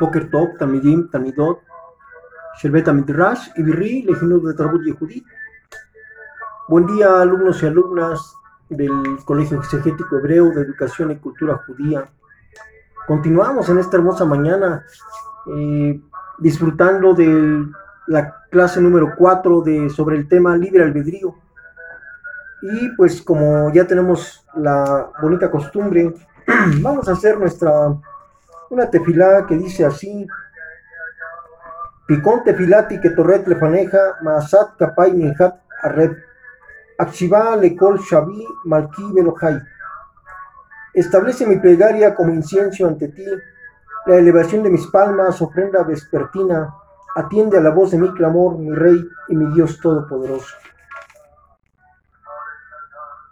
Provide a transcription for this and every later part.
Boker Tov, Tamidim, Tamidot, Sherbet Midrash, Ibirri, Leginut de Trabut Yehudit. Buen día, alumnos y alumnas del Colegio Exegético Hebreo de Educación y Cultura Judía. Continuamos en esta hermosa mañana eh, disfrutando de la clase número 4 de, sobre el tema libre albedrío. Y pues como ya tenemos la bonita costumbre, vamos a hacer nuestra una tefilá que dice así: Picón tefilati que torret lefaneja, masat kapay minhat arreb, le lekol shabi malki belohai. Establece mi plegaria como incienso ante ti, la elevación de mis palmas, ofrenda vespertina, atiende a la voz de mi clamor, mi rey y mi Dios todopoderoso.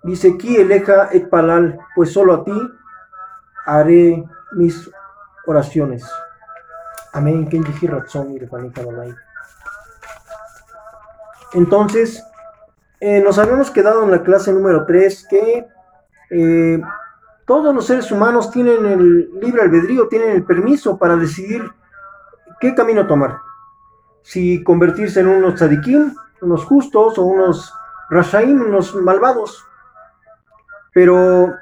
Dice, Ki eleja et palal, pues solo a ti haré mis oraciones. Amén. Entonces, eh, nos habíamos quedado en la clase número 3 que eh, todos los seres humanos tienen el libre albedrío, tienen el permiso para decidir qué camino tomar. Si convertirse en unos tzadikim, unos justos, o unos rashaim, unos malvados. Pero,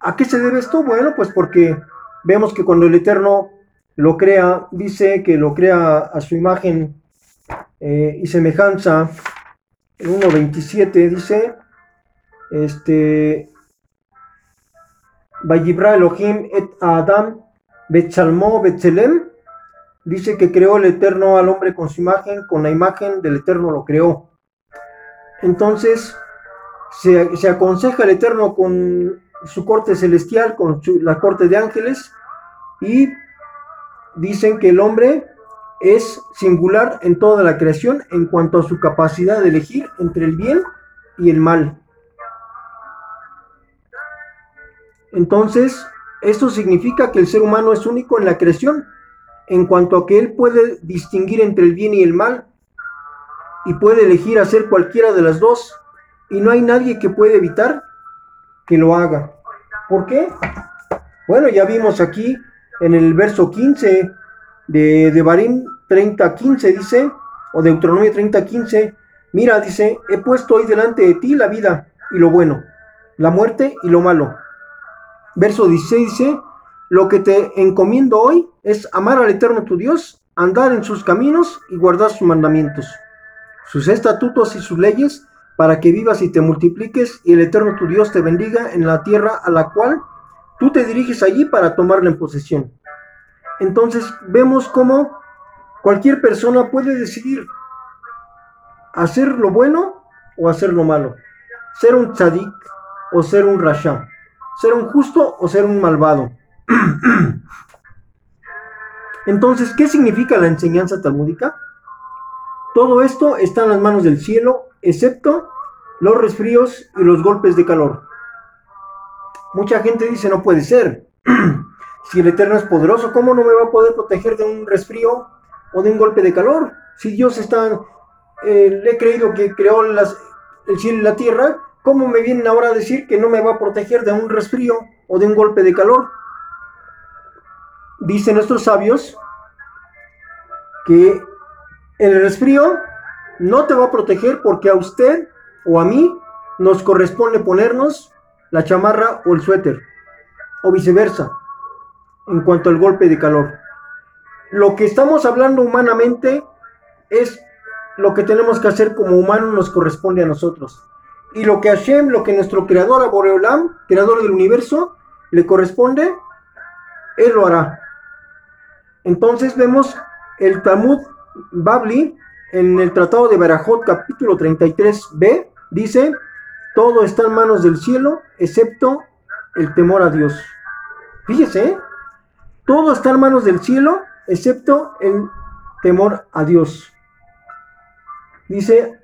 ¿a qué se debe esto? Bueno, pues porque vemos que cuando el Eterno lo crea, dice que lo crea a su imagen eh, y semejanza. En 1.27 dice, este, Vayibra Elohim et Adam Betchalmo Betzelem, dice que creó el Eterno al hombre con su imagen, con la imagen del Eterno lo creó. Entonces, se, se aconseja el Eterno con su corte celestial, con la corte de ángeles, y dicen que el hombre es singular en toda la creación en cuanto a su capacidad de elegir entre el bien y el mal. Entonces, esto significa que el ser humano es único en la creación en cuanto a que él puede distinguir entre el bien y el mal y puede elegir hacer cualquiera de las dos y no hay nadie que pueda evitar que lo haga. ¿Por qué? Bueno, ya vimos aquí en el verso 15 de, de Barín 30:15 dice, o Deuteronomio 30:15, mira, dice, he puesto hoy delante de ti la vida y lo bueno, la muerte y lo malo. Verso 16 dice, lo que te encomiendo hoy es amar al Eterno tu Dios, andar en sus caminos y guardar sus mandamientos, sus estatutos y sus leyes, para que vivas y te multipliques y el Eterno tu Dios te bendiga en la tierra a la cual tú te diriges allí para tomarla en posesión. Entonces vemos cómo cualquier persona puede decidir hacer lo bueno o hacer lo malo, ser un tzadik o ser un rasha, ser un justo o ser un malvado. Entonces, ¿qué significa la enseñanza talmúdica? Todo esto está en las manos del cielo, excepto los resfríos y los golpes de calor. Mucha gente dice, no puede ser. si el Eterno es poderoso, ¿cómo no me va a poder proteger de un resfrío o de un golpe de calor? Si Dios está, eh, le he creído que creó las, el cielo y la tierra, ¿cómo me vienen ahora a decir que no me va a proteger de un resfrío o de un golpe de calor? Dicen nuestros sabios que el resfrío no te va a proteger porque a usted o a mí nos corresponde ponernos la chamarra o el suéter, o viceversa, en cuanto al golpe de calor. Lo que estamos hablando humanamente es lo que tenemos que hacer como humanos nos corresponde a nosotros. Y lo que Hashem, lo que nuestro creador, Aboreolam, creador del universo, le corresponde, él lo hará. Entonces vemos el Talmud Babli en el Tratado de Barajot, capítulo 33b, dice, todo está en manos del cielo, excepto el temor a Dios. Fíjese, ¿eh? todo está en manos del cielo, excepto el temor a Dios. Dice,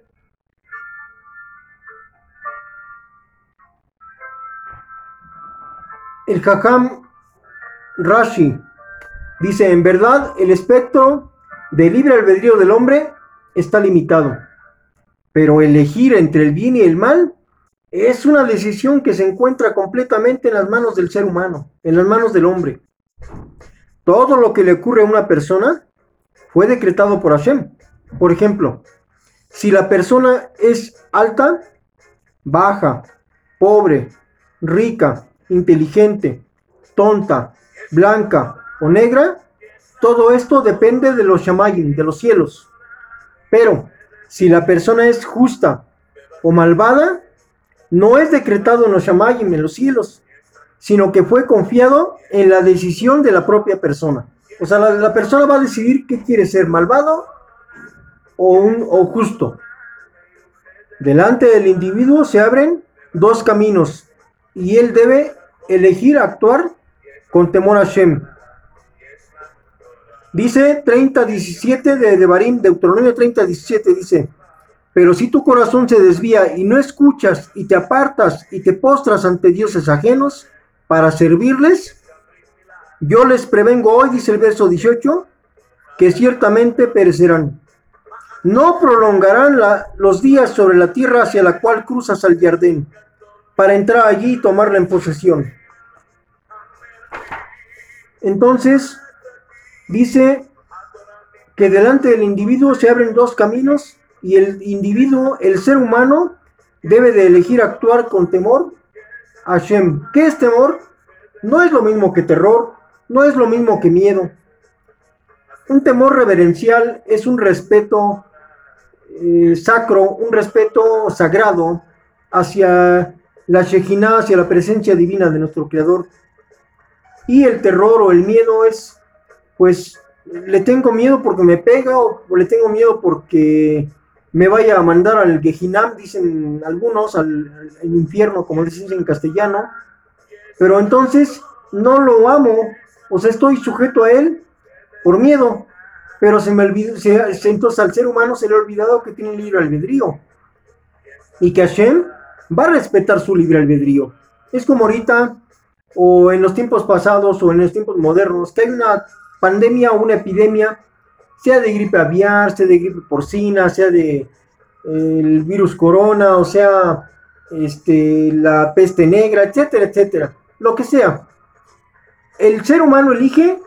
el Hakam Rashi dice, en verdad el espectro del libre albedrío del hombre está limitado. Pero elegir entre el bien y el mal es una decisión que se encuentra completamente en las manos del ser humano, en las manos del hombre. todo lo que le ocurre a una persona fue decretado por Hashem. Por ejemplo, si la persona es alta, baja, pobre, rica, inteligente, tonta, blanca o negra, todo esto depende de los shamayim, de los cielos. Pero si la persona es justa o malvada, no es decretado en los shamayim, en los cielos, sino que fue confiado en la decisión de la propia persona. O sea, la, persona va a decidir qué quiere ser, malvado o, o justo. Delante del individuo se abren dos caminos y él debe elegir actuar con temor a Shem. Dice 30.17 de Devarim, Deuteronomio 30.17 dice, pero si tu corazón se desvía y no escuchas y te apartas y te postras ante dioses ajenos para servirles, yo les prevengo hoy, dice el verso 18, que ciertamente perecerán. No prolongarán los días sobre la tierra hacia la cual cruzas al jardín, para entrar allí y tomarla en posesión. Entonces, dice que delante del individuo se abren dos caminos y el individuo, el ser humano, debe de elegir actuar con temor a Hashem. ¿Qué es temor? No es lo mismo que terror, no es lo mismo que miedo. Un temor reverencial es un respeto eh, sacro, un respeto sagrado hacia la Shejinah, hacia la presencia divina de nuestro Creador. Y el terror o el miedo es, pues, le tengo miedo porque me pega o le tengo miedo porque me vaya a mandar al Gejinam, dicen algunos, al, infierno, como dicen en castellano, pero entonces no lo amo, o sea, estoy sujeto a él por miedo, pero se me olvidó, entonces al ser humano se le ha olvidado que tiene libre albedrío. Y que Hashem va a respetar su libre albedrío. Es como ahorita, o en los tiempos pasados, o en los tiempos modernos, que hay una pandemia o una epidemia sea de gripe aviar, sea de gripe porcina, sea de el virus corona, o sea, este, la peste negra, etcétera, etcétera, lo que sea. El ser humano elige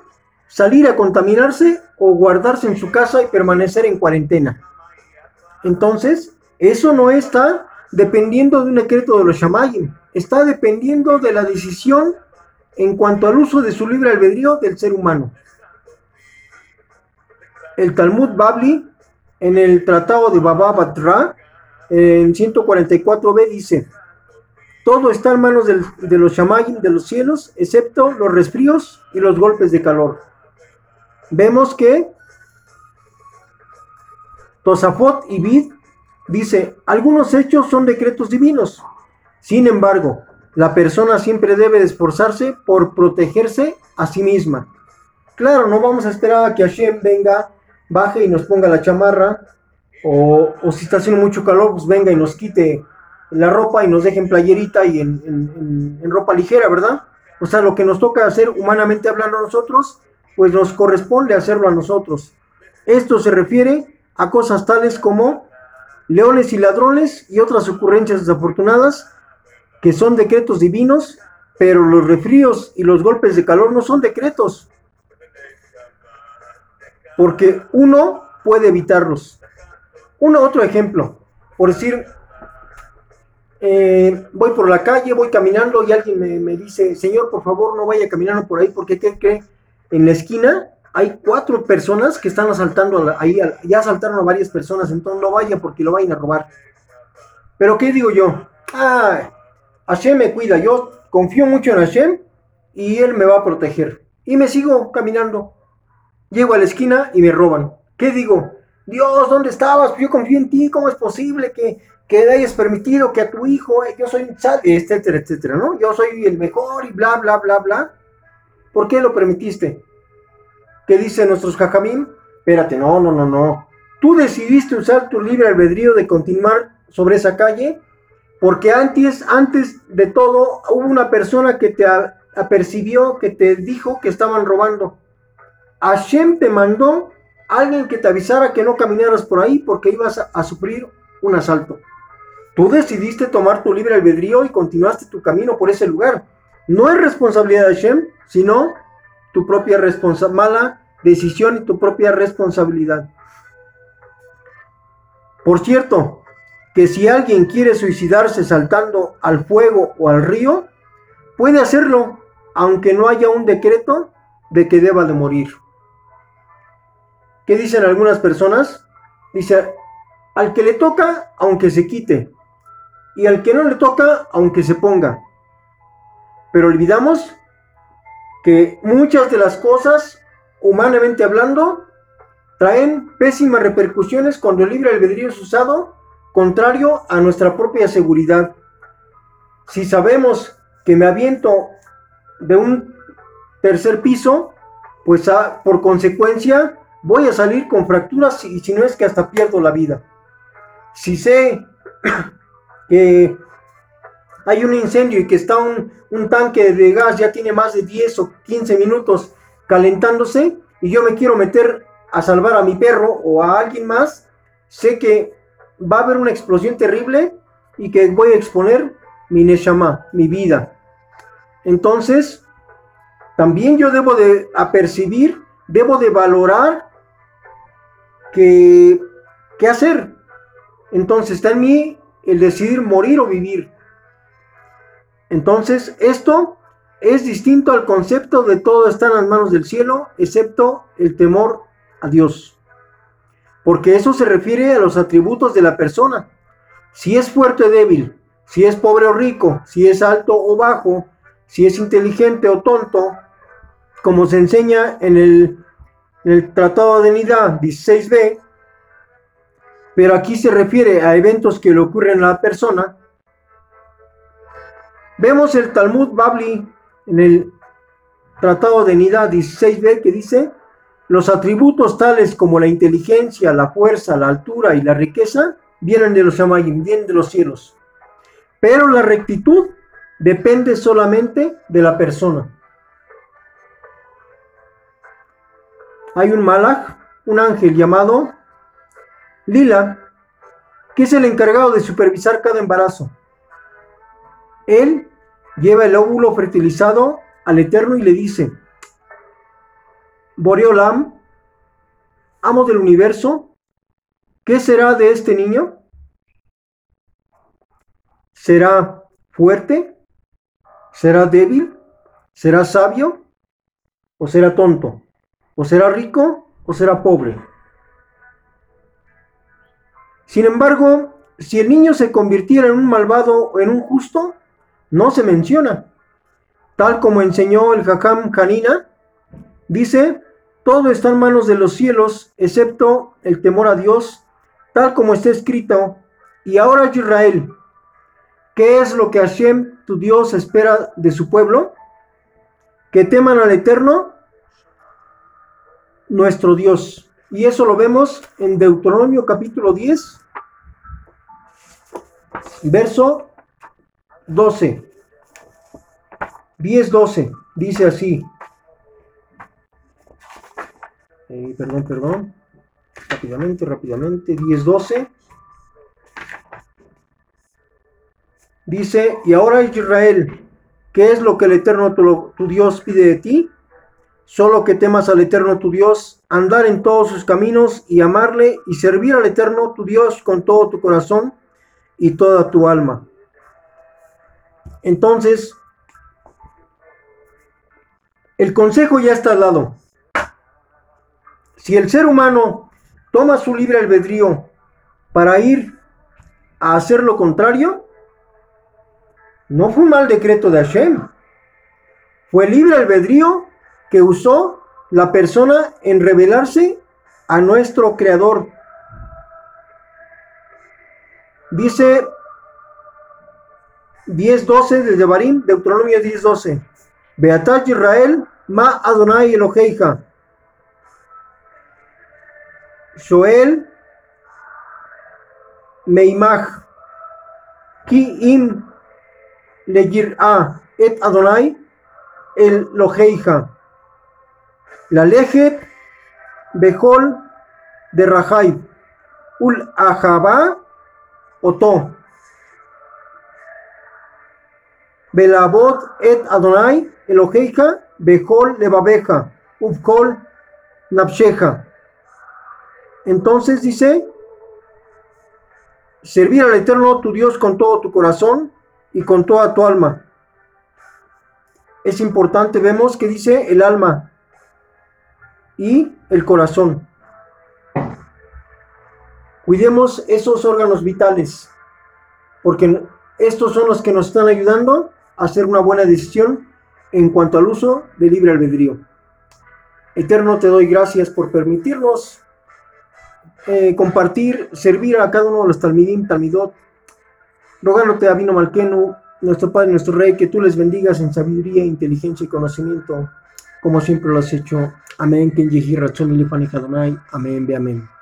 salir a contaminarse o guardarse en su casa y permanecer en cuarentena. Entonces, eso no está dependiendo de un decreto de los shamayim, está dependiendo de la decisión en cuanto al uso de su libre albedrío del ser humano. El Talmud Babli, en el Tratado de Baba Batra, en 144b, dice: Todo está en manos de los shamayim de los cielos, excepto los resfríos y los golpes de calor. Vemos que Tosafot y Bid dice: Algunos hechos son decretos divinos. Sin embargo, la persona siempre debe esforzarse por protegerse a sí misma. Claro, no vamos a esperar a que Hashem venga baje y nos ponga la chamarra, o, si está haciendo mucho calor, pues venga y nos quite la ropa y nos deje en playerita y en, ropa ligera, ¿verdad? O sea, lo que nos toca hacer humanamente hablando a nosotros, pues nos corresponde hacerlo a nosotros. Esto se refiere a cosas tales como leones y ladrones y otras ocurrencias desafortunadas que son decretos divinos, pero los refríos y los golpes de calor no son decretos, porque uno puede evitarlos. Un otro ejemplo, por decir, eh, voy por la calle, voy caminando y alguien me, dice, señor, por favor, no vaya caminando por ahí, porque ¿qué En la esquina hay cuatro personas que están asaltando ahí, ya asaltaron a varias personas, entonces no vaya porque lo vayan a robar. Pero ¿qué digo yo? Ah, Hashem me cuida, yo confío mucho en Hashem y él me va a proteger. Y me sigo caminando. Llego a la esquina y me roban. ¿Qué digo? Dios, ¿dónde estabas? Yo confío en ti, ¿cómo es posible que, que hayas permitido que a tu hijo, eh, yo soy etcétera, etcétera, ¿no? Yo soy el mejor y bla, bla, bla, bla. ¿Por qué lo permitiste? ¿Qué dicen nuestros jajamín? Espérate, no, no, no, no. Tú decidiste usar tu libre albedrío de continuar sobre esa calle porque antes, antes de todo hubo una persona que te apercibió, que te dijo que estaban robando. Hashem te mandó alguien que te avisara que no caminaras por ahí porque ibas a, sufrir un asalto. Tú decidiste tomar tu libre albedrío y continuaste tu camino por ese lugar. No es responsabilidad de Hashem, sino tu propia mala decisión y tu propia responsabilidad. Por cierto, que si alguien quiere suicidarse saltando al fuego o al río, puede hacerlo, aunque no haya un decreto de que deba de morir. ¿Qué dicen algunas personas? Dice, al que le toca, aunque se quite, y al que no le toca, aunque se ponga. Pero olvidamos que muchas de las cosas, humanamente hablando, traen pésimas repercusiones cuando el libre albedrío es usado contrario a nuestra propia seguridad. Si sabemos que me aviento de un tercer piso, pues ah, por consecuencia voy a salir con fracturas y si no es que hasta pierdo la vida. Si sé que hay un incendio y que está un, tanque de gas, ya tiene más de 10 o 15 minutos calentándose y yo me quiero meter a salvar a mi perro o a alguien más, sé que va a haber una explosión terrible y que voy a exponer mi neshama, mi vida. Entonces, también yo debo de apercibir, debo de valorar que, qué hacer. Entonces está en mí el decidir morir o vivir. Entonces, esto es distinto al concepto de todo está en las manos del cielo, excepto el temor a Dios. Porque eso se refiere a los atributos de la persona. Si es fuerte o débil, si es pobre o rico, si es alto o bajo, si es inteligente o tonto, como se enseña en el, el Tratado de Nidá 16b, pero aquí se refiere a eventos que le ocurren a la persona. Vemos el Talmud Babli en el Tratado de Nidá 16b que dice, los atributos tales como la inteligencia, la fuerza, la altura y la riqueza vienen de los Shamayim, vienen de los cielos. Pero la rectitud depende solamente de la persona. Hay un malach, un ángel llamado Lila, que es el encargado de supervisar cada embarazo. Él lleva el óvulo fertilizado al Eterno y le dice, Boreolam, amo del universo, ¿qué será de este niño? ¿Será fuerte? ¿Será débil? ¿Será sabio? ¿O será tonto? ¿O será rico? ¿O será pobre? Sin embargo, si el niño se convirtiera en un malvado o en un justo, no se menciona. Tal como enseñó el Hakam Kanina, dice, todo está en manos de los cielos, excepto el temor a Dios, tal como está escrito. Y ahora Israel, ¿qué es lo que Hashem, tu Dios, espera de su pueblo? Que teman al Eterno, nuestro Dios. Y eso lo vemos en Deuteronomio capítulo 10, verso 12. 10, 12. Dice así. Eh, perdón, perdón. Rápidamente, rápidamente. 10, 12. Dice, y ahora Israel, ¿qué es lo que el Eterno tu, tu Dios pide de ti? Solo que temas al Eterno tu Dios, andar en todos sus caminos y amarle y servir al Eterno tu Dios con todo tu corazón y toda tu alma. Entonces, el consejo ya está dado. Si el ser humano toma su libre albedrío para ir a hacer lo contrario, no fue un mal decreto de Hashem. Fue libre albedrío que usó la persona en revelarse a nuestro Creador. Dice 10.12 de Devarim, Deuteronomio 10.12. Beatat Israel, ma Adonai Eloheija. Joel Meimach. Ki im a et Adonai el Loheija. La lejet Behol de Rahaib, Ul Ahaba Oto. Belabot et Adonai Eloheika Behol Levabeja, Ufkol Napsheja. Entonces dice, servir al Eterno tu Dios con todo tu corazón y con toda tu alma. Es importante, vemos que dice el alma y el corazón. Cuidemos esos órganos vitales, porque estos son los que nos están ayudando a hacer una buena decisión en cuanto al uso del libre albedrío. Eterno, te doy gracias por permitirnos eh, compartir, servir a cada uno de los Talmidim, Talmidot, rogándote a Vino Malkenu, nuestro Padre, nuestro Rey, que tú les bendigas en sabiduría, inteligencia y conocimiento, como siempre lo has hecho. Amén. Amén. Be amén.